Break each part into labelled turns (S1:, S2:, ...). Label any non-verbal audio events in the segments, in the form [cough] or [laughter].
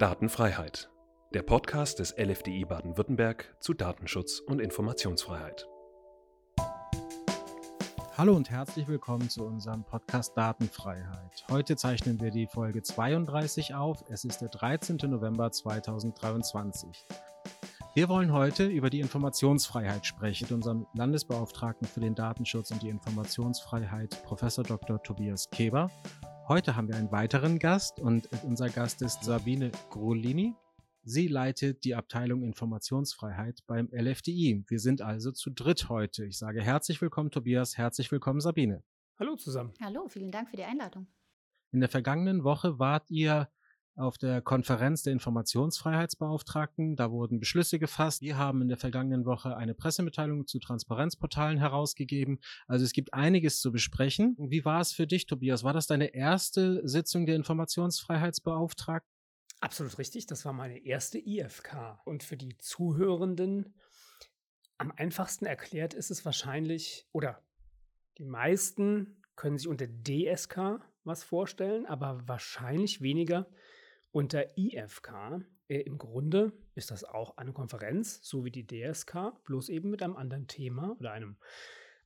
S1: Datenfreiheit. Der Podcast des LFDI Baden-Württemberg zu Datenschutz und Informationsfreiheit.
S2: Hallo und herzlich willkommen zu unserem Podcast Datenfreiheit. Heute zeichnen wir die Folge 32 auf. Es ist der 13. November 2023. Wir wollen heute über die Informationsfreiheit sprechen mit unserem Landesbeauftragten für den Datenschutz und die Informationsfreiheit, Professor Dr. Tobias Keber. Heute haben wir einen weiteren Gast und unser Gast ist Sabine Grolini. Sie leitet die Abteilung Informationsfreiheit beim LFDI. Wir sind also zu dritt heute. Ich sage herzlich willkommen, Tobias, herzlich willkommen, Sabine.
S3: Hallo zusammen.
S4: Hallo, vielen Dank für die Einladung.
S2: In der vergangenen Woche wart ihr auf der Konferenz der Informationsfreiheitsbeauftragten. Da wurden Beschlüsse gefasst. Wir haben in der vergangenen Woche eine Pressemitteilung zu Transparenzportalen herausgegeben. Also es gibt einiges zu besprechen. Wie war es für dich, Tobias? War das deine erste Sitzung der Informationsfreiheitsbeauftragten?
S3: Absolut richtig. Das war meine erste IFK. Und für die Zuhörenden am einfachsten erklärt ist es wahrscheinlich, oder die meisten können sich unter DSK was vorstellen, aber wahrscheinlich weniger unter IFK. Äh, Im Grunde ist das auch eine Konferenz, so wie die DSK, bloß eben mit einem anderen Thema oder einem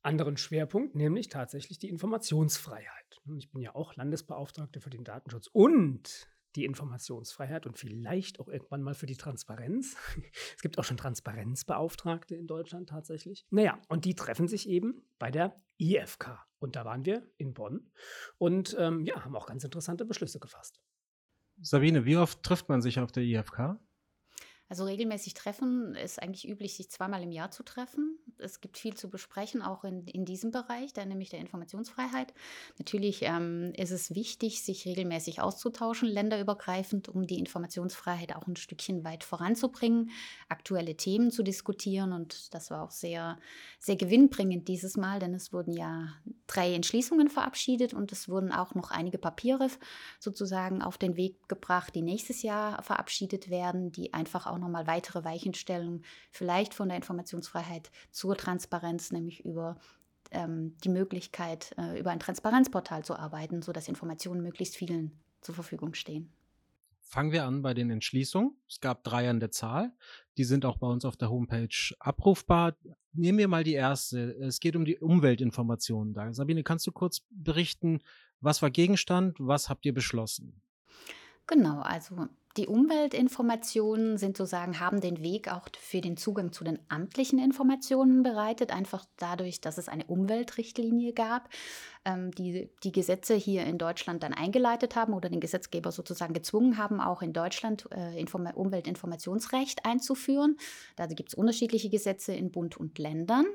S3: anderen Schwerpunkt, nämlich tatsächlich die Informationsfreiheit. Ich bin ja auch Landesbeauftragte für den Datenschutz und die Informationsfreiheit und vielleicht auch irgendwann mal für die Transparenz. [laughs] Es gibt auch schon Transparenzbeauftragte in Deutschland tatsächlich. Naja, und die treffen sich eben bei der IFK. Und da waren wir in Bonn und ähm, ja, haben auch ganz interessante Beschlüsse gefasst.
S2: Sabine, wie oft trifft man sich auf der IFK?
S4: Also regelmäßig treffen ist eigentlich üblich, sich zweimal im Jahr zu treffen. Es gibt viel zu besprechen, auch in, in diesem Bereich, da nämlich der Informationsfreiheit. Natürlich ähm, ist es wichtig, sich regelmäßig auszutauschen, länderübergreifend, um die Informationsfreiheit auch ein Stückchen weit voranzubringen, aktuelle Themen zu diskutieren. Und das war auch sehr, sehr gewinnbringend dieses Mal, denn es wurden ja drei Entschließungen verabschiedet und es wurden auch noch einige Papiere sozusagen auf den Weg gebracht, die nächstes Jahr verabschiedet werden, die einfach auch nochmal weitere Weichenstellungen vielleicht von der Informationsfreiheit zur Transparenz, nämlich über ähm, die Möglichkeit, äh, über ein Transparenzportal zu arbeiten, sodass Informationen möglichst vielen zur Verfügung stehen.
S2: Fangen wir an bei den Entschließungen. Es gab drei an der Zahl. Die sind auch bei uns auf der Homepage abrufbar. Nehmen wir mal die erste. Es geht um die Umweltinformationen. Da. Sabine, kannst du kurz berichten, was war Gegenstand, was habt ihr beschlossen?
S4: Genau, also die Umweltinformationen sind sozusagen, haben den Weg auch für den Zugang zu den amtlichen Informationen bereitet, einfach dadurch, dass es eine Umweltrichtlinie gab, ähm, die die Gesetze hier in Deutschland dann eingeleitet haben oder den Gesetzgeber sozusagen gezwungen haben, auch in Deutschland äh, Inform Umweltinformationsrecht einzuführen. Da gibt es unterschiedliche Gesetze in Bund und Ländern.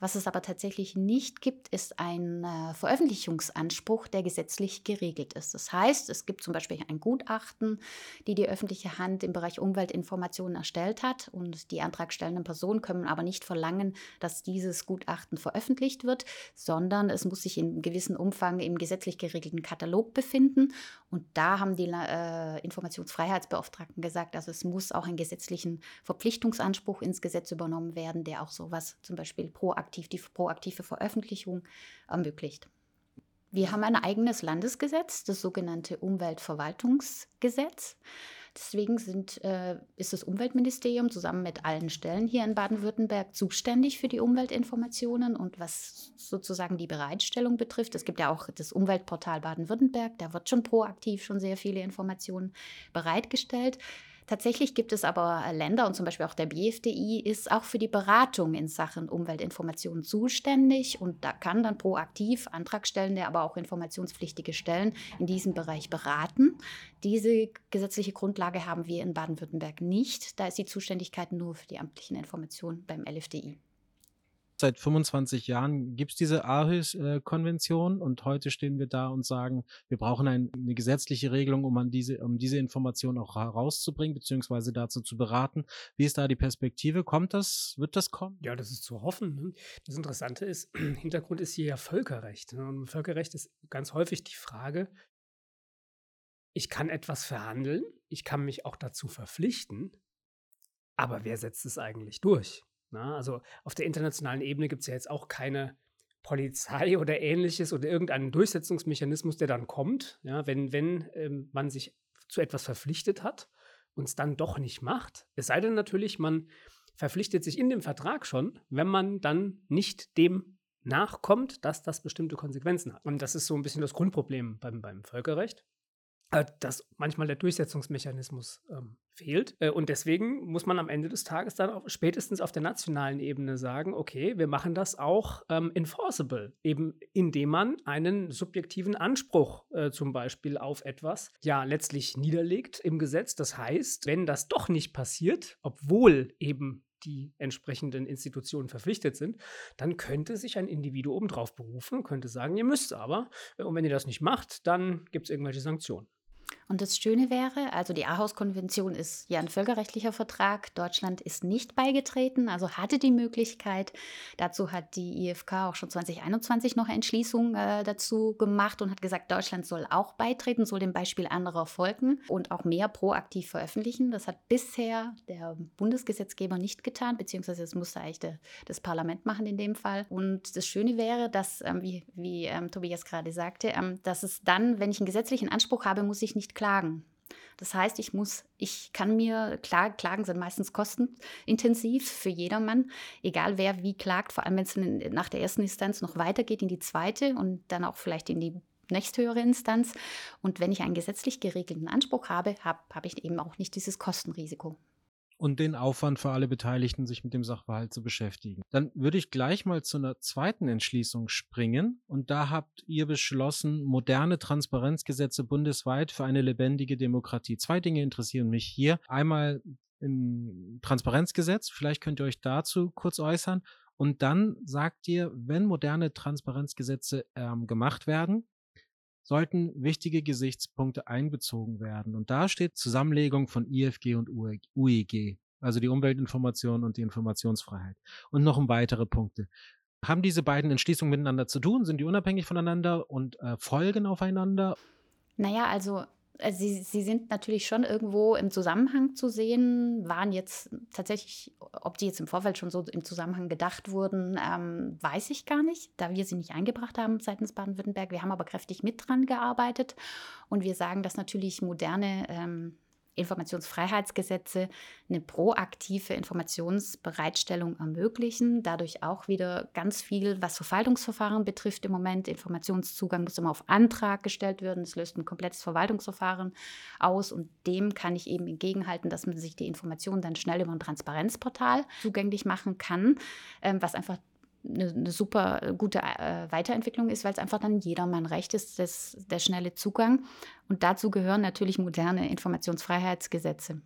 S4: Was es aber tatsächlich nicht gibt, ist ein äh, Veröffentlichungsanspruch, der gesetzlich geregelt ist. Das heißt, es gibt zum Beispiel ein Gutachten, die die öffentliche Hand im Bereich Umweltinformationen erstellt hat. Und die antragstellenden Personen können aber nicht verlangen, dass dieses Gutachten veröffentlicht wird, sondern es muss sich in gewissem Umfang im gesetzlich geregelten Katalog befinden. Und da haben die äh, Informationsfreiheitsbeauftragten gesagt, also es muss auch einen gesetzlichen Verpflichtungsanspruch ins Gesetz übernommen werden, der auch sowas zum Beispiel proaktiv, die proaktive Veröffentlichung ermöglicht. Wir haben ein eigenes Landesgesetz, das sogenannte Umweltverwaltungsgesetz. Deswegen sind, äh, ist das Umweltministerium zusammen mit allen Stellen hier in Baden-Württemberg zuständig für die Umweltinformationen und was sozusagen die Bereitstellung betrifft. Es gibt ja auch das Umweltportal Baden-Württemberg, da wird schon proaktiv schon sehr viele Informationen bereitgestellt. Tatsächlich gibt es aber Länder und zum Beispiel auch der BFDI ist auch für die Beratung in Sachen Umweltinformation zuständig und da kann dann proaktiv Antragstellende, aber auch informationspflichtige Stellen in diesem Bereich beraten. Diese gesetzliche Grundlage haben wir in Baden-Württemberg nicht. Da ist die Zuständigkeit nur für die amtlichen Informationen beim LFDI
S2: seit 25 Jahren gibt es diese Aarhus-Konvention und heute stehen wir da und sagen, wir brauchen ein, eine gesetzliche Regelung, um an diese, um diese Information auch herauszubringen, beziehungsweise dazu zu beraten. Wie ist da die Perspektive? Kommt das? Wird das kommen?
S3: Ja, das ist zu hoffen. Ne? Das Interessante ist, [clears throat] Hintergrund ist hier ja Völkerrecht. Ne? Und Völkerrecht ist ganz häufig die Frage, ich kann etwas verhandeln, ich kann mich auch dazu verpflichten, aber wer setzt es eigentlich durch? Na, also auf der internationalen Ebene gibt es ja jetzt auch keine Polizei oder ähnliches oder irgendeinen Durchsetzungsmechanismus, der dann kommt, ja, wenn, wenn ähm, man sich zu etwas verpflichtet hat uns dann doch nicht macht. Es sei denn natürlich, man verpflichtet sich in dem Vertrag schon, wenn man dann nicht dem nachkommt, dass das bestimmte Konsequenzen hat. Und das ist so ein bisschen das Grundproblem beim, beim Völkerrecht. Äh, dass manchmal der Durchsetzungsmechanismus ähm, fehlt. Äh, und deswegen muss man am Ende des Tages dann auch spätestens auf der nationalen Ebene sagen, okay, wir machen das auch ähm, enforceable, eben indem man einen subjektiven Anspruch äh, zum Beispiel auf etwas ja letztlich niederlegt im Gesetz. Das heißt, wenn das doch nicht passiert, obwohl eben die entsprechenden Institutionen verpflichtet sind, dann könnte sich ein Individuum drauf berufen könnte sagen, ihr müsst aber. Äh, und wenn ihr das nicht macht, dann gibt es irgendwelche Sanktionen.
S4: Und das Schöne wäre, also die Aarhus-Konvention ist ja ein völkerrechtlicher Vertrag. Deutschland ist nicht beigetreten, also hatte die Möglichkeit. Dazu hat die IFK auch schon 2021 noch Entschließung äh, dazu gemacht und hat gesagt, Deutschland soll auch beitreten, soll dem Beispiel anderer folgen und auch mehr proaktiv veröffentlichen. Das hat bisher der Bundesgesetzgeber nicht getan, beziehungsweise das musste eigentlich der, das Parlament machen in dem Fall. Und das Schöne wäre, dass, ähm, wie, wie ähm, Tobias gerade sagte, ähm, dass es dann, wenn ich einen gesetzlichen Anspruch habe, muss ich nicht klagen. Das heißt, ich muss, ich kann mir, klar, Klagen sind meistens kostenintensiv für jedermann, egal wer wie klagt, vor allem wenn es nach der ersten Instanz noch weitergeht in die zweite und dann auch vielleicht in die nächsthöhere Instanz. Und wenn ich einen gesetzlich geregelten Anspruch habe, habe hab ich eben auch nicht dieses Kostenrisiko
S2: und den Aufwand für alle Beteiligten, sich mit dem Sachverhalt zu beschäftigen. Dann würde ich gleich mal zu einer zweiten Entschließung springen. Und da habt ihr beschlossen, moderne Transparenzgesetze bundesweit für eine lebendige Demokratie. Zwei Dinge interessieren mich hier. Einmal im Transparenzgesetz, vielleicht könnt ihr euch dazu kurz äußern. Und dann sagt ihr, wenn moderne Transparenzgesetze ähm, gemacht werden, sollten wichtige Gesichtspunkte einbezogen werden. Und da steht Zusammenlegung von IFG und UEG, e also die Umweltinformation und die Informationsfreiheit. Und noch um weitere Punkte. Haben diese beiden Entschließungen miteinander zu tun? Sind die unabhängig voneinander und äh, folgen aufeinander?
S4: Naja, also also sie, sie sind natürlich schon irgendwo im Zusammenhang zu sehen, waren jetzt tatsächlich, ob die jetzt im Vorfeld schon so im Zusammenhang gedacht wurden, ähm, weiß ich gar nicht, da wir sie nicht eingebracht haben seitens Baden-Württemberg. Wir haben aber kräftig mit dran gearbeitet und wir sagen, dass natürlich moderne ähm, Informationsfreiheitsgesetze eine proaktive Informationsbereitstellung ermöglichen. Dadurch auch wieder ganz viel, was Verwaltungsverfahren betrifft im Moment. Informationszugang muss immer auf Antrag gestellt werden. Das löst ein komplettes Verwaltungsverfahren aus und dem kann ich eben entgegenhalten, dass man sich die Informationen dann schnell über ein Transparenzportal zugänglich machen kann, ähm, was einfach eine, eine super gute äh, Weiterentwicklung ist, weil es einfach dann jedermann recht ist, das, der schnelle Zugang. Und dazu gehören natürlich moderne Informationsfreiheitsgesetze.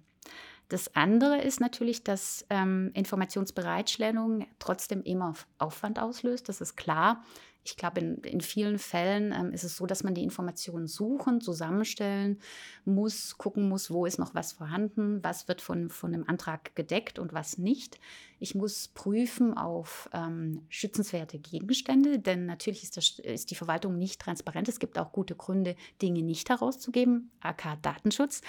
S4: Das andere ist natürlich, dass ähm, Informationsbereitstellung trotzdem immer Aufwand auslöst. Das ist klar. Ich glaube, in, in vielen Fällen ähm, ist es so, dass man die Informationen suchen, zusammenstellen muss, gucken muss, wo ist noch was vorhanden, was wird von, von einem Antrag gedeckt und was nicht. Ich muss prüfen auf ähm, schützenswerte Gegenstände, denn natürlich ist, das, ist die Verwaltung nicht transparent. Es gibt auch gute Gründe, Dinge nicht herauszugeben, aka Datenschutz.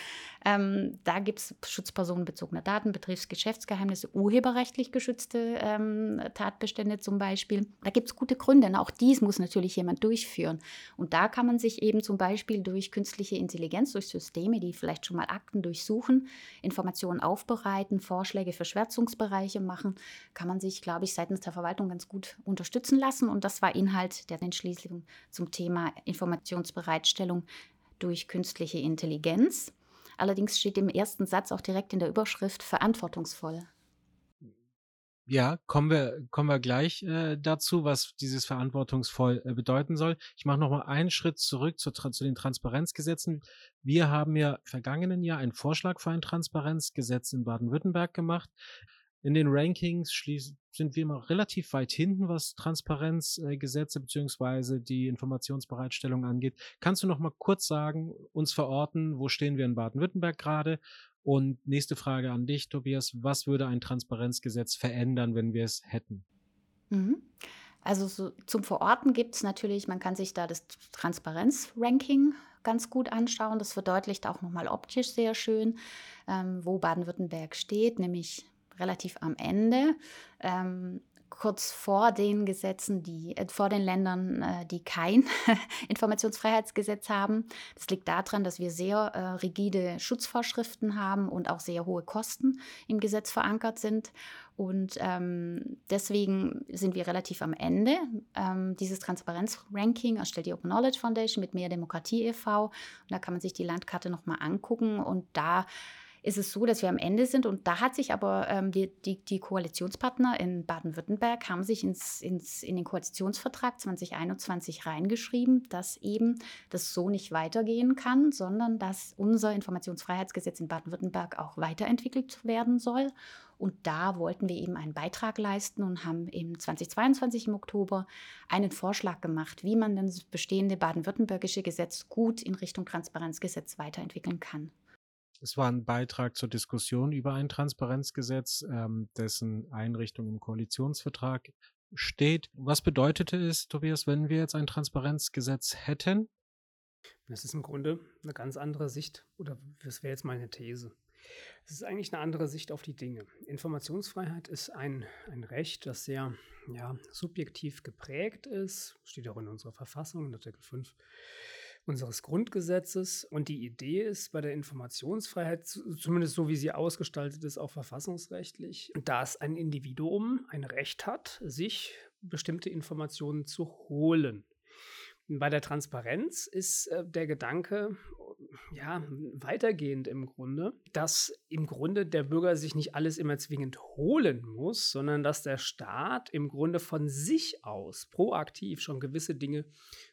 S4: Ähm, da gibt es schutzpersonenbezogene Daten, Betriebsgeschäftsgeheimnisse, urheberrechtlich geschützte ähm, Tatbestände zum Beispiel. Da gibt es gute Gründe. Und auch dies muss natürlich jemand durchführen. Und da kann man sich eben zum Beispiel durch künstliche Intelligenz, durch Systeme, die vielleicht schon mal Akten durchsuchen, Informationen aufbereiten, Vorschläge für Schwärzungsbereiche machen, machen, kann man sich, glaube ich, seitens der Verwaltung ganz gut unterstützen lassen. Und das war Inhalt der Entschließung zum Thema Informationsbereitstellung durch künstliche Intelligenz. Allerdings steht im ersten Satz auch direkt in der Überschrift verantwortungsvoll.
S2: Ja, kommen wir, kommen wir gleich äh, dazu, was dieses verantwortungsvoll äh, bedeuten soll. Ich mache nochmal einen Schritt zurück zu, zu, den Transparenzgesetzen. Wir haben ja vergangenen Jahr einen Vorschlag für ein Transparenzgesetz in Baden-Württemberg gemacht. In den Rankings sind wir immer relativ weit hinten, was Transparenzgesetze äh, beziehungsweise die Informationsbereitstellung angeht. Kannst du noch mal kurz sagen, uns verorten, wo stehen wir in Baden-Württemberg gerade? Und nächste Frage an dich, Tobias. Was würde ein Transparenzgesetz verändern, wenn wir es hätten?
S4: Mhm. Also so, zum Verorten gibt es natürlich, man kann sich da das Transparenzranking ganz gut anschauen. Das verdeutlicht auch nochmal optisch sehr schön, ähm, wo Baden-Württemberg steht, nämlich relativ am Ende. Ähm, kurz vor den Gesetzen, die äh, vor den Ländern, äh, die kein [laughs] Informationsfreiheitsgesetz haben. Das liegt daran, dass wir sehr äh, rigide Schutzvorschriften haben und auch sehr hohe Kosten im Gesetz verankert sind. Und ähm, deswegen sind wir relativ am Ende. Ähm, dieses Transparenzranking erstellt die Open Knowledge Foundation mit Mehr Demokratie e.V. Und da kann man sich die Landkarte nochmal angucken. Und da ist es so, dass wir am Ende sind. Und da hat sich aber ähm, die, die, die, Koalitionspartner in Baden-Württemberg haben sich ins, ins, in den Koalitionsvertrag 2021 reingeschrieben, dass eben das so nicht weitergehen kann, sondern dass unser Informationsfreiheitsgesetz in Baden-Württemberg auch weiterentwickelt werden soll. Und da wollten wir eben einen Beitrag leisten und haben im 2022 im Oktober einen Vorschlag gemacht, wie man das bestehende baden-württembergische Gesetz gut in Richtung Transparenzgesetz weiterentwickeln kann.
S2: Es war ein Beitrag zur Diskussion über ein Transparenzgesetz, ähm, dessen Einrichtung im Koalitionsvertrag steht. Was bedeutete es, Tobias, wenn wir jetzt ein Transparenzgesetz hätten?
S3: Das ist im Grunde eine ganz andere Sicht, oder das wäre jetzt meine These. Es ist eigentlich eine andere Sicht auf die Dinge. Informationsfreiheit ist ein, ein Recht, das sehr ja, subjektiv geprägt ist, steht auch in unserer Verfassung, in Artikel 5 unseres Grundgesetzes. Und die Idee ist bei der Informationsfreiheit, zumindest so wie sie ausgestaltet ist, auch verfassungsrechtlich, dass ein Individuum ein Recht hat, sich bestimmte Informationen zu holen. Bei der Transparenz ist äh, der Gedanke, ja, weitergehend im Grunde, dass im Grunde der Bürger sich nicht alles immer zwingend holen muss, sondern dass der Staat im Grunde von sich aus proaktiv schon gewisse Dinge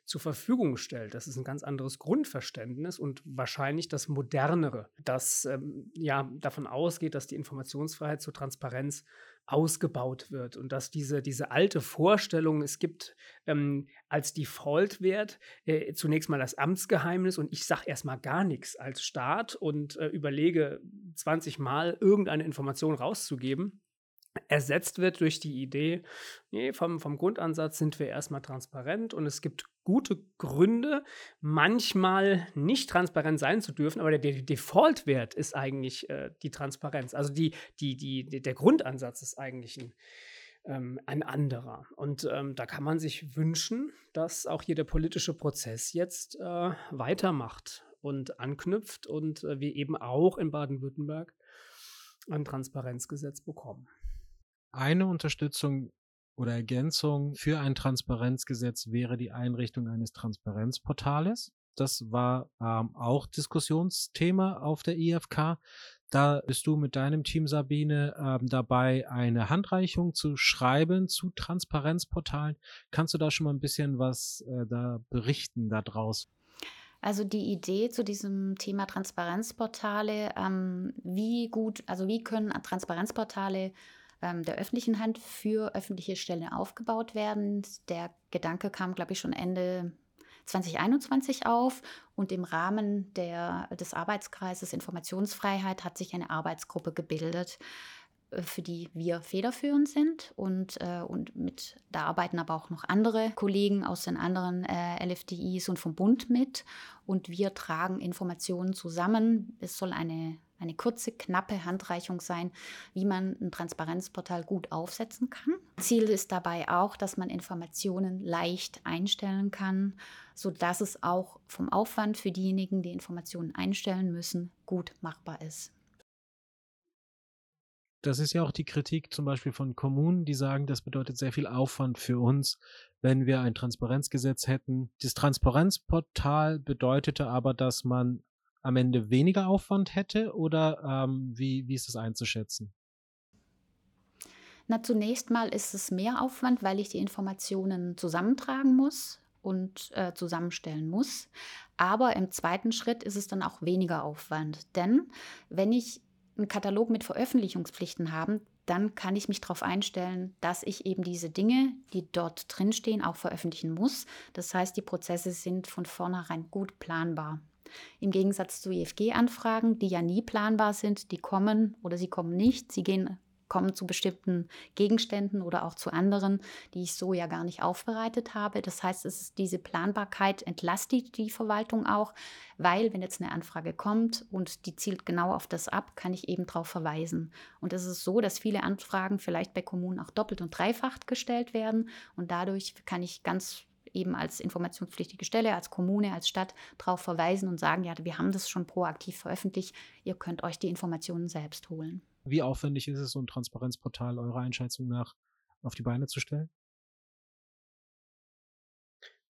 S3: zur Verfügung stellt. Das ist ein ganz anderes Grundverständnis und wahrscheinlich das modernere, das ähm, ja davon ausgeht, dass die Informationsfreiheit zur Transparenz ausgebaut wird und dass diese, diese alte Vorstellung, es gibt ähm, als Default-Wert äh, zunächst mal das Amtsgeheimnis und ich sage erstmal gar nichts als Staat und äh, überlege 20 Mal irgendeine Information rauszugeben, ersetzt wird durch die Idee, nee, vom, vom Grundansatz sind wir erstmal transparent und es gibt gute Gründe, manchmal nicht transparent sein zu dürfen, aber der, der Default-Wert ist eigentlich äh, die Transparenz. Also die, die, die, der Grundansatz ist eigentlich ein, ähm, ein anderer. Und ähm, da kann man sich wünschen, dass auch hier der politische Prozess jetzt äh, weitermacht und anknüpft und äh, wir eben auch in Baden-Württemberg ein Transparenzgesetz bekommen.
S2: Eine Unterstützung oder Ergänzung für ein Transparenzgesetz wäre die Einrichtung eines Transparenzportales. Das war ähm, auch Diskussionsthema auf der IFK. Da bist du mit deinem Team, Sabine, ähm, dabei, eine Handreichung zu schreiben zu Transparenzportalen. Kannst du da schon mal ein bisschen was äh, da berichten daraus?
S4: Also die Idee zu diesem Thema Transparenzportale, ähm, wie gut, also wie können Transparenzportale ähm, der öffentlichen Hand für öffentliche Stellen aufgebaut werden. Der Gedanke kam, glaube ich, schon Ende 2021 auf und im Rahmen der, des Arbeitskreises Informationsfreiheit hat sich eine Arbeitsgruppe gebildet, äh, für die wir federführend sind und, äh, und mit, da arbeiten aber auch noch andere Kollegen aus den anderen äh, LFDIs und vom Bund mit und wir tragen Informationen zusammen. Es soll eine eine kurze, knappe Handreichung sein, wie man ein Transparenzportal gut aufsetzen kann. Ziel ist dabei auch, dass man Informationen leicht einstellen kann, sodass es auch vom Aufwand für diejenigen, die Informationen einstellen müssen, gut machbar ist.
S2: Das ist ja auch die Kritik zum Beispiel von Kommunen, die sagen, das bedeutet sehr viel Aufwand für uns, wenn wir ein Transparenzgesetz hätten. Das Transparenzportal bedeutete aber, dass man am Ende weniger Aufwand hätte oder ähm, wie, wie ist das einzuschätzen?
S4: Na, zunächst mal ist es mehr Aufwand, weil ich die Informationen zusammentragen muss und äh, zusammenstellen muss. Aber im zweiten Schritt ist es dann auch weniger Aufwand. Denn wenn ich einen Katalog mit Veröffentlichungspflichten habe, dann kann ich mich darauf einstellen, dass ich eben diese Dinge, die dort drinstehen, auch veröffentlichen muss. Das heißt, die Prozesse sind von vornherein gut planbar. Im Gegensatz zu IFG-Anfragen, die ja nie planbar sind, die kommen oder sie kommen nicht, sie gehen komme zu bestimmten Gegenständen oder auch zu anderen, die ich so ja gar nicht aufbereitet habe. Das heißt, es ist diese Planbarkeit entlastet die Verwaltung auch, weil wenn jetzt eine Anfrage kommt und die zielt genau auf das ab, kann ich eben darauf verweisen. Und es ist so, dass viele Anfragen vielleicht bei Kommunen auch doppelt und dreifach gestellt werden und dadurch kann ich ganz eben als informationspflichtige Stelle, als Kommune, als Stadt darauf verweisen und sagen, ja, wir haben das schon proaktiv veröffentlicht, ihr könnt euch die Informationen selbst holen.
S2: Wie aufwendig ist es, so ein Transparenzportal eurer Einschätzung nach auf die Beine zu stellen?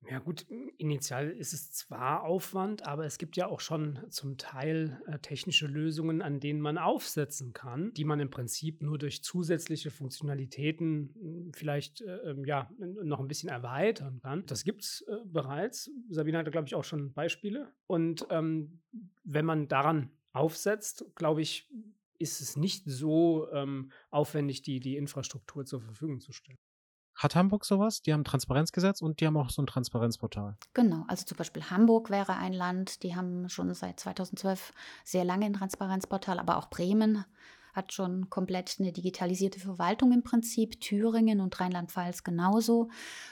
S3: Ja gut, initial ist es zwar Aufwand, aber es gibt ja auch schon zum Teil äh, technische Lösungen, an denen man aufsetzen kann, die man im Prinzip nur durch zusätzliche Funktionalitäten hm, vielleicht äh, ähm, ja, noch ein bisschen erweitern kann. Das gibt es äh, bereits. Sabine hatte, glaube ich, auch schon Beispiele. Und ähm, wenn man daran aufsetzt, glaube ich, ist es nicht so ähm, aufwendig, die, die Infrastruktur zur Verfügung zu stellen.
S2: Hat Hamburg sowas? Die haben ein Transparenzgesetz und die haben auch so ein Transparenzportal.
S4: Genau, also zum Beispiel Hamburg wäre ein Land, die haben schon seit 2012 sehr lange ein Transparenzportal, aber auch Bremen hat schon komplett eine digitalisierte Verwaltung im Prinzip, Thüringen und Rheinland-Pfalz genauso.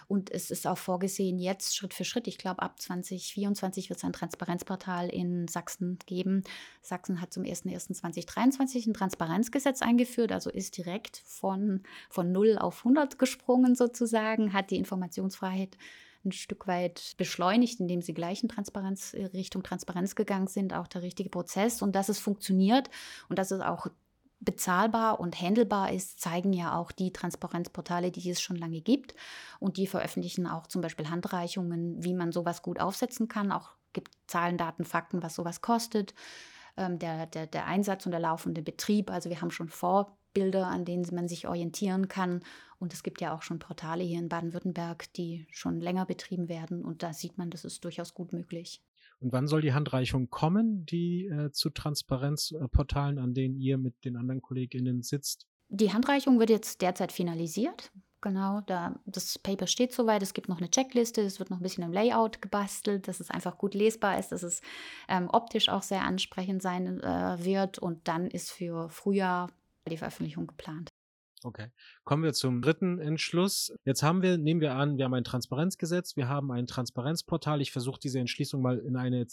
S4: Und es ist auch vorgesehen, jetzt Schritt für Schritt, ich glaube ab 2024 wird es ein Transparenzportal in Sachsen geben. Sachsen hat zum 01.01.2023 ein Transparenzgesetz eingeführt, also ist direkt von, von 0 auf 100 gesprungen sozusagen, hat die Informationsfreiheit ein Stück weit beschleunigt, indem sie gleich in Transparenz, Richtung Transparenz gegangen sind, auch der richtige Prozess. Und dass es funktioniert und dass es auch bezahlbar und handelbar ist, zeigen ja auch die Transparenzportale, die es schon lange gibt. Und die veröffentlichen auch zum Beispiel Handreichungen, wie man sowas gut aufsetzen kann. Auch gibt Zahlen, Daten, Fakten, was sowas kostet. Ähm, der, der, der Einsatz und der laufende Betrieb. Also wir haben schon Vorbilder, an denen man sich orientieren kann. Und es gibt ja auch schon Portale hier in Baden-Württemberg, die schon länger betrieben werden. Und da sieht man, das ist durchaus gut möglich.
S2: Und wann soll die Handreichung kommen, die äh, zu Transparenzportalen, an denen ihr mit den anderen KollegInnen sitzt?
S4: Die Handreichung wird jetzt derzeit finalisiert. Genau, da, das Paper steht soweit. Es gibt noch eine Checkliste. Es wird noch ein bisschen im Layout gebastelt, dass es einfach gut lesbar ist, dass es ähm, optisch auch sehr ansprechend sein äh, wird. Und dann ist für Frühjahr die Veröffentlichung geplant.
S2: Okay. Kommen wir zum dritten Entschluss. Jetzt haben wir, nehmen wir an, wir haben ein Transparenzgesetz, wir haben ein Transparenzportal. Ich versuche diese Entschließung mal in eine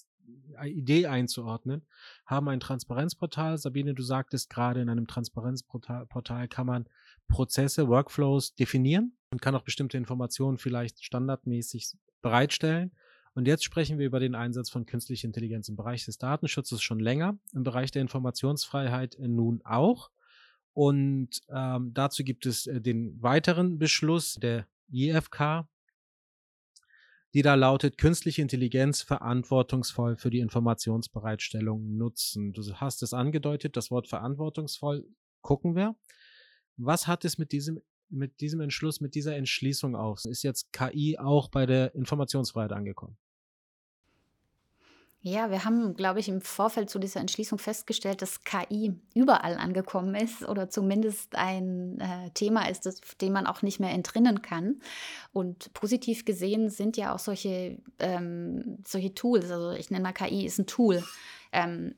S2: Idee einzuordnen. Haben ein Transparenzportal. Sabine, du sagtest gerade, in einem Transparenzportal kann man Prozesse, Workflows definieren und kann auch bestimmte Informationen vielleicht standardmäßig bereitstellen. Und jetzt sprechen wir über den Einsatz von künstlicher Intelligenz im Bereich des Datenschutzes schon länger, im Bereich der Informationsfreiheit nun auch. Und ähm, dazu gibt es äh, den weiteren Beschluss der IFK, die da lautet, künstliche Intelligenz verantwortungsvoll für die Informationsbereitstellung nutzen. Du hast es angedeutet, das Wort verantwortungsvoll gucken wir. Was hat es mit diesem, mit diesem Entschluss, mit dieser Entschließung auf? Ist jetzt KI auch bei der Informationsfreiheit angekommen?
S4: Ja, wir haben, glaube ich, im Vorfeld zu dieser Entschließung festgestellt, dass KI überall angekommen ist oder zumindest ein äh, Thema ist, das, dem man auch nicht mehr entrinnen kann. Und positiv gesehen sind ja auch solche, ähm, solche Tools, also ich nenne mal KI ist ein Tool, ähm,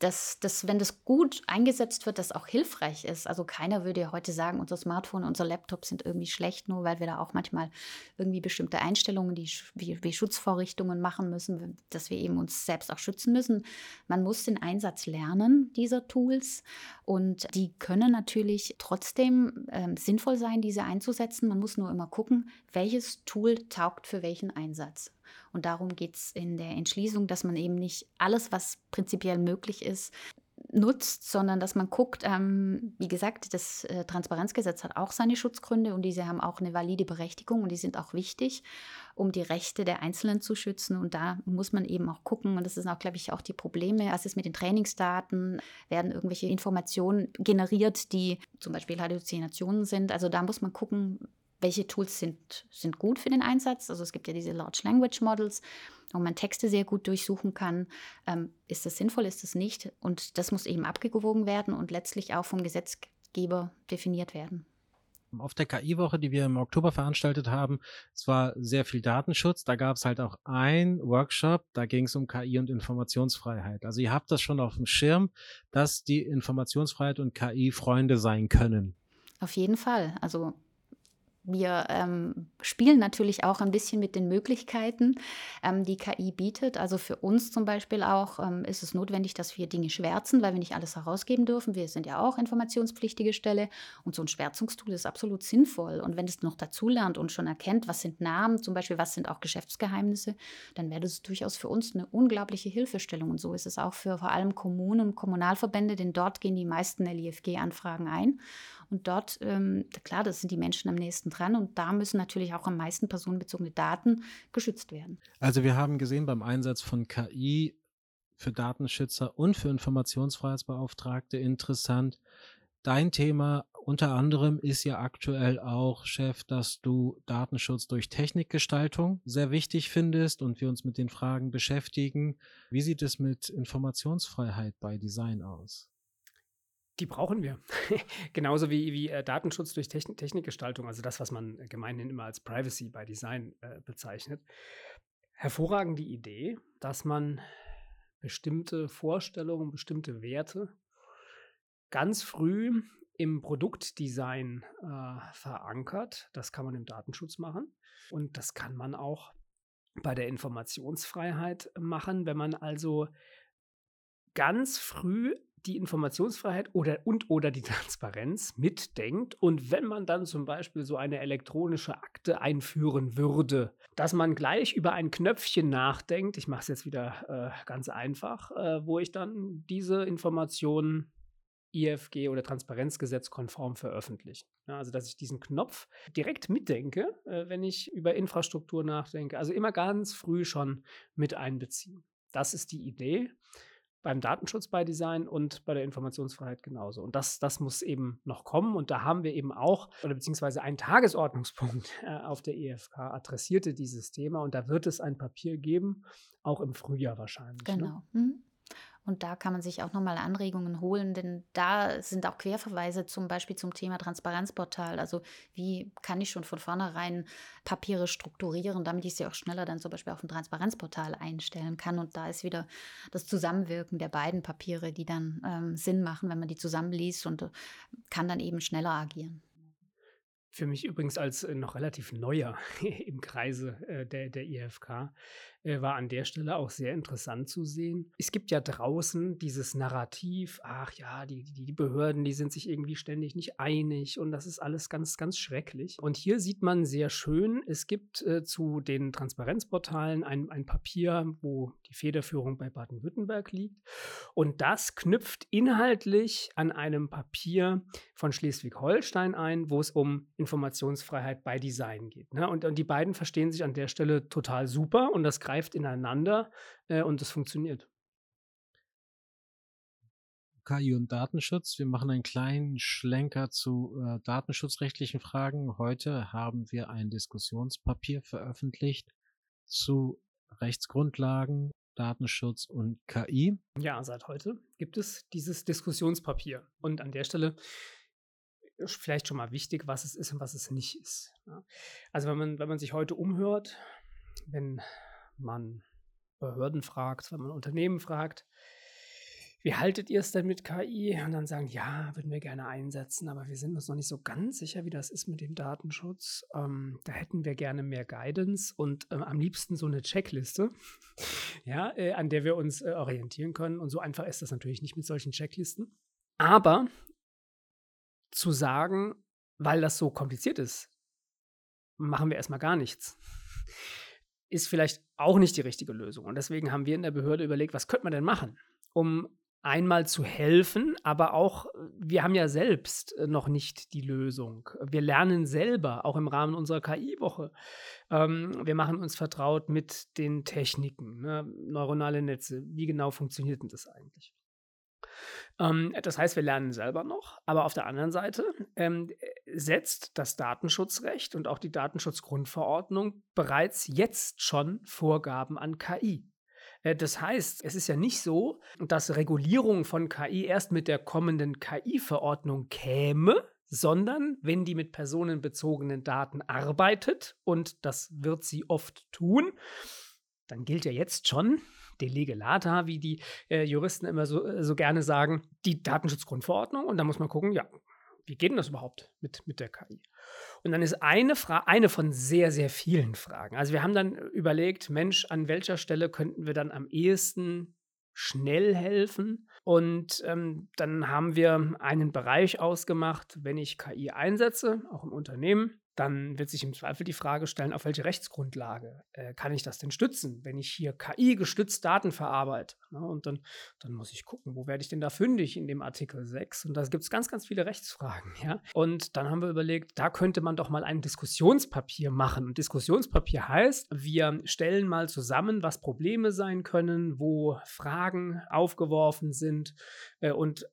S4: dass, dass, wenn das gut eingesetzt wird, das auch hilfreich ist. Also keiner würde ja heute sagen, unser Smartphone, unser Laptop sind irgendwie schlecht, nur weil wir da auch manchmal irgendwie bestimmte Einstellungen, die wie, wie Schutzvorrichtungen machen müssen, dass wir eben uns selbst auch schützen müssen. Man muss den Einsatz lernen dieser Tools und die können natürlich trotzdem äh, sinnvoll sein, diese einzusetzen. Man muss nur immer gucken, welches Tool taugt für welchen Einsatz. Und darum geht es in der Entschließung, dass man eben nicht alles, was prinzipiell möglich ist, nutzt, sondern dass man guckt, ähm, wie gesagt, das äh, Transparenzgesetz hat auch seine Schutzgründe und diese haben auch eine valide Berechtigung und die sind auch wichtig, um die Rechte der Einzelnen zu schützen. Und da muss man eben auch gucken, und das sind auch, glaube ich, auch die Probleme, als es mit den Trainingsdaten werden irgendwelche Informationen generiert, die zum Beispiel Halluzinationen sind. Also da muss man gucken, welche Tools sind, sind gut für den Einsatz. Also es gibt ja diese Large Language Models, wo man Texte sehr gut durchsuchen kann. Ähm, ist das sinnvoll, ist das nicht? Und das muss eben abgewogen werden und letztlich auch vom Gesetzgeber definiert werden.
S2: Auf der KI-Woche, die wir im Oktober veranstaltet haben, es war sehr viel Datenschutz. Da gab es halt auch ein Workshop, da ging es um KI und Informationsfreiheit. Also ihr habt das schon auf dem Schirm, dass die Informationsfreiheit und KI Freunde sein können.
S4: Auf jeden Fall. Also wir ähm, spielen natürlich auch ein bisschen mit den Möglichkeiten, ähm, die KI bietet. Also für uns zum Beispiel auch ähm, ist es notwendig, dass wir Dinge schwärzen, weil wir nicht alles herausgeben dürfen. Wir sind ja auch informationspflichtige Stelle und so ein Schwärzungstool ist absolut sinnvoll. Und wenn es noch dazulernt und schon erkennt, was sind Namen, zum Beispiel was sind auch Geschäftsgeheimnisse, dann wäre das durchaus für uns eine unglaubliche Hilfestellung. Und so ist es auch für vor allem Kommunen und Kommunalverbände, denn dort gehen die meisten LIFG-Anfragen ein. Und dort, ähm, klar, das sind die Menschen am nächsten dran und da müssen natürlich auch am meisten personenbezogene Daten geschützt werden.
S2: Also wir haben gesehen beim Einsatz von KI für Datenschützer und für Informationsfreiheitsbeauftragte interessant. Dein Thema unter anderem ist ja aktuell auch, Chef, dass du Datenschutz durch Technikgestaltung sehr wichtig findest und wir uns mit den Fragen beschäftigen. Wie sieht es mit Informationsfreiheit bei Design aus?
S3: Die brauchen wir. [laughs] Genauso wie, wie äh, Datenschutz durch Techn Technikgestaltung, also das, was man gemeinhin immer als Privacy by Design äh, bezeichnet. Hervorragende Idee, dass man bestimmte Vorstellungen, bestimmte Werte ganz früh im Produktdesign äh, verankert. Das kann man im Datenschutz machen und das kann man auch bei der Informationsfreiheit machen, wenn man also ganz früh die Informationsfreiheit oder und oder die [laughs] Transparenz mitdenkt und wenn man dann zum Beispiel so eine elektronische Akte einführen würde, dass man gleich über ein Knöpfchen nachdenkt, ich mache es jetzt wieder äh, ganz einfach, äh, wo ich dann diese Informationen IFG oder Transparenzgesetz konform veröffentliche. Ja, also dass ich diesen Knopf direkt mitdenke, äh, wenn ich über Infrastruktur nachdenke. Also immer ganz früh schon mit einbeziehen. Das ist die Idee beim Datenschutz bei Design und bei der Informationsfreiheit genauso. Und das, das muss eben noch kommen. Und da haben wir eben auch, oder beziehungsweise ein Tagesordnungspunkt [laughs] äh, auf der EFK adressierte dieses Thema. Und da wird es ein Papier geben, auch im Frühjahr wahrscheinlich.
S4: Ne? Genau. Ne? Mhm. Und da kann man sich auch nochmal Anregungen holen, denn da sind auch Querverweise zum Beispiel zum Thema Transparenzportal. Also wie kann ich schon von vornherein Papiere strukturieren, damit ich sie auch schneller dann zum Beispiel auf dem Transparenzportal einstellen kann. Und da ist wieder das Zusammenwirken der beiden Papiere, die dann ähm, Sinn machen, wenn man die zusammenliest und äh, kann dann eben schneller agieren.
S3: Für mich übrigens als äh, noch relativ neuer [laughs] im Kreise äh, der, der IFK war an der Stelle auch sehr interessant zu sehen. Es gibt ja draußen dieses Narrativ, ach ja, die, die, die Behörden, die sind sich irgendwie ständig nicht einig und das ist alles ganz, ganz schrecklich. Und hier sieht man sehr schön, es gibt äh, zu den Transparenzportalen ein, ein Papier, wo die Federführung bei Baden-Württemberg liegt. Und das knüpft inhaltlich an einem Papier von Schleswig-Holstein ein, wo es um Informationsfreiheit bei Design geht. Ne? Und, und die beiden verstehen sich an der Stelle total super und das greift ineinander äh, und es funktioniert.
S2: KI und Datenschutz. Wir machen einen kleinen Schlenker zu äh, datenschutzrechtlichen Fragen. Heute haben wir ein Diskussionspapier veröffentlicht zu Rechtsgrundlagen, Datenschutz und KI.
S3: Ja, seit heute gibt es dieses Diskussionspapier. Und an der Stelle ist vielleicht schon mal wichtig, was es ist und was es nicht ist. Also wenn man, wenn man sich heute umhört, wenn man Behörden fragt, wenn man Unternehmen fragt, wie haltet ihr es denn mit KI? Und dann sagen, ja, würden wir gerne einsetzen, aber wir sind uns noch nicht so ganz sicher, wie das ist mit dem Datenschutz. Ähm, da hätten wir gerne mehr Guidance und ähm, am liebsten so eine Checkliste, [laughs] ja, äh, an der wir uns äh, orientieren können. Und so einfach ist das natürlich nicht mit solchen Checklisten. Aber zu sagen, weil das so kompliziert ist, machen wir erstmal gar nichts ist vielleicht auch nicht die richtige Lösung. Und deswegen haben wir in der Behörde überlegt, was könnte man denn machen, um einmal zu helfen, aber auch, wir haben ja selbst äh, noch nicht die Lösung. Wir lernen selber, auch im Rahmen unserer KI-Woche. Ähm, wir machen uns vertraut mit den Techniken, ne? neuronale Netze. Wie genau funktioniert denn das eigentlich? Ähm, das heißt, wir lernen selber noch, aber auf der anderen Seite ähm, setzt das Datenschutzrecht und auch die Datenschutzgrundverordnung bereits jetzt schon Vorgaben an KI. Äh, das heißt, es ist ja nicht so, dass Regulierung von KI erst mit der kommenden KI-Verordnung käme, sondern wenn die mit personenbezogenen Daten arbeitet, und das wird sie oft tun, dann gilt ja jetzt schon de lege lata, wie die äh, Juristen immer so, äh, so gerne sagen, die Datenschutzgrundverordnung. Und da muss man gucken, ja, wie geht denn das überhaupt mit, mit der KI? Und dann ist eine Frage, eine von sehr, sehr vielen Fragen. Also wir haben dann überlegt, Mensch, an welcher Stelle könnten wir dann am ehesten schnell helfen? Und ähm, dann haben wir einen Bereich ausgemacht, wenn ich KI einsetze, auch im Unternehmen, dann wird sich im Zweifel die Frage stellen, auf welche Rechtsgrundlage äh, kann ich das denn stützen, wenn ich hier KI-gestützt Daten verarbeite. Ne? Und dann, dann muss ich gucken, wo werde ich denn da fündig in dem Artikel 6? Und da gibt es ganz, ganz viele Rechtsfragen. Ja? Und dann haben wir überlegt, da könnte man doch mal ein Diskussionspapier machen. Und Diskussionspapier heißt, wir stellen mal zusammen, was Probleme sein können, wo Fragen aufgeworfen sind äh, und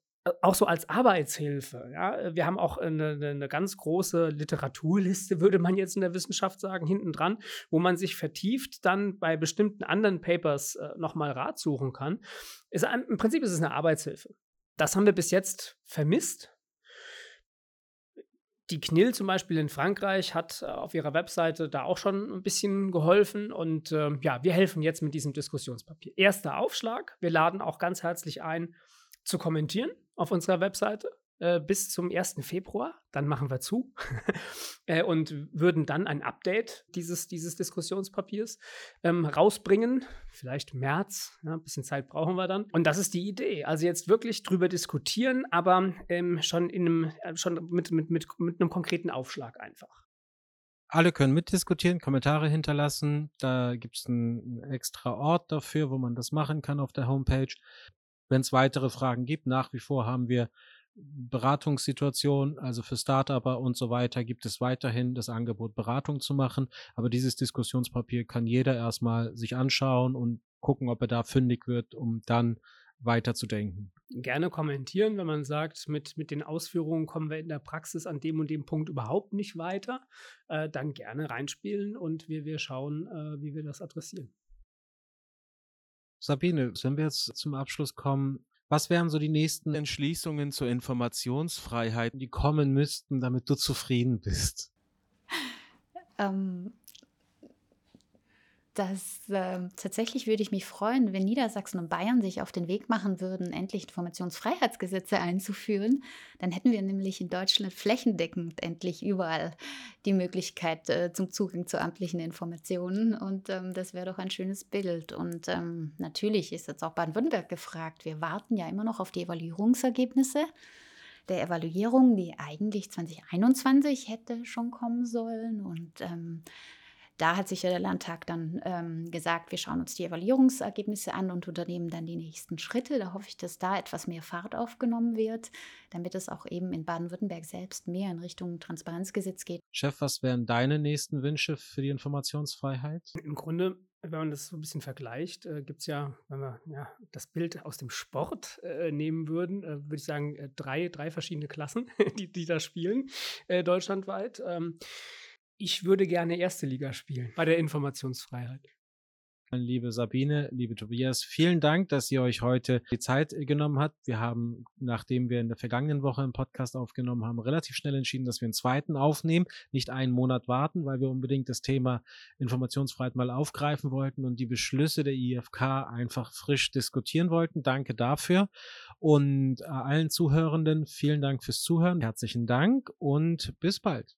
S3: auch so als Arbeitshilfe. Ja? Wir haben auch eine, eine, ganz große Literaturliste, würde man jetzt in der Wissenschaft sagen, hinten dran, wo man sich vertieft dann bei bestimmten anderen Papers äh, nochmal Rat suchen kann. Ist, Im Prinzip ist es eine Arbeitshilfe. Das haben wir bis jetzt vermisst. Die KNIL zum Beispiel in Frankreich hat äh, auf ihrer Webseite da auch schon ein bisschen geholfen und äh, ja, wir helfen jetzt mit diesem Diskussionspapier. Erster Aufschlag. Wir laden auch ganz herzlich ein, zu kommentieren auf unserer Webseite äh, bis zum 1. Februar. Dann machen wir zu [laughs] äh, und würden dann ein Update dieses, dieses Diskussionspapiers ähm, rausbringen. Vielleicht März, ja, ein bisschen Zeit brauchen wir dann. Und das ist die Idee. Also jetzt wirklich drüber diskutieren, aber ähm, schon, in einem, äh, schon mit, mit, mit, mit einem konkreten Aufschlag einfach.
S2: Alle können mitdiskutieren, Kommentare hinterlassen. Da gibt es einen extra Ort dafür, wo man das machen kann auf der Homepage wenn es weitere Fragen gibt. Nach wie vor haben wir Beratungssituationen, also für Startupper und so weiter, gibt es weiterhin das Angebot, Beratung zu machen. Aber dieses Diskussionspapier kann jeder erstmal sich anschauen und gucken, ob er da fündig wird, um dann weiterzudenken.
S3: Gerne kommentieren, wenn man sagt, mit, mit den Ausführungen kommen wir in der Praxis an dem und dem Punkt überhaupt nicht weiter. Äh, dann gerne reinspielen und wir, wir schauen, äh, wie wir das adressieren.
S2: Sabine, wenn wir jetzt zum Abschluss kommen, was wären so die nächsten Entschließungen zur Informationsfreiheit, die kommen müssten, damit du zufrieden bist?
S4: Ähm, dass äh, tatsächlich würde ich mich freuen, wenn Niedersachsen und Bayern sich auf den Weg machen würden, endlich Informationsfreiheitsgesetze einzuführen. Dann hätten wir nämlich in Deutschland flächendeckend endlich überall die Möglichkeit äh, zum Zugang zu amtlichen Informationen. Und ähm, das wäre doch ein schönes Bild. Und ähm, natürlich ist jetzt auch Baden-Württemberg gefragt. Wir warten ja immer noch auf die Evaluierungsergebnisse der Evaluierung, die eigentlich 2021 hätte schon kommen sollen. Und ähm, da hat sich ja der Landtag dann ähm, gesagt, wir schauen uns die Evaluierungsergebnisse an und unternehmen dann die nächsten Schritte. Da hoffe ich, dass da etwas mehr Fahrt aufgenommen wird, damit es auch eben in Baden-Württemberg selbst mehr in Richtung Transparenzgesetz geht.
S2: Chef, was wären deine nächsten Wünsche für die Informationsfreiheit?
S3: Im Grunde wenn man das so ein bisschen vergleicht, äh, gibt es ja, wenn wir ja, das Bild aus dem Sport äh, nehmen würden, äh, würde ich sagen, äh, drei, drei verschiedene Klassen, [laughs] die, die da spielen, äh, deutschlandweit. Ähm, ich würde gerne erste Liga spielen bei der Informationsfreiheit.
S2: Liebe Sabine, liebe Tobias, vielen Dank, dass ihr euch heute die Zeit genommen habt. Wir haben, nachdem wir in der vergangenen Woche einen Podcast aufgenommen haben, relativ schnell entschieden, dass wir einen zweiten aufnehmen, nicht einen Monat warten, weil wir unbedingt das Thema Informationsfreiheit mal aufgreifen wollten und die Beschlüsse der IFK einfach frisch diskutieren wollten. Danke dafür. Und äh, allen Zuhörenden vielen Dank fürs Zuhören. Herzlichen Dank und bis bald.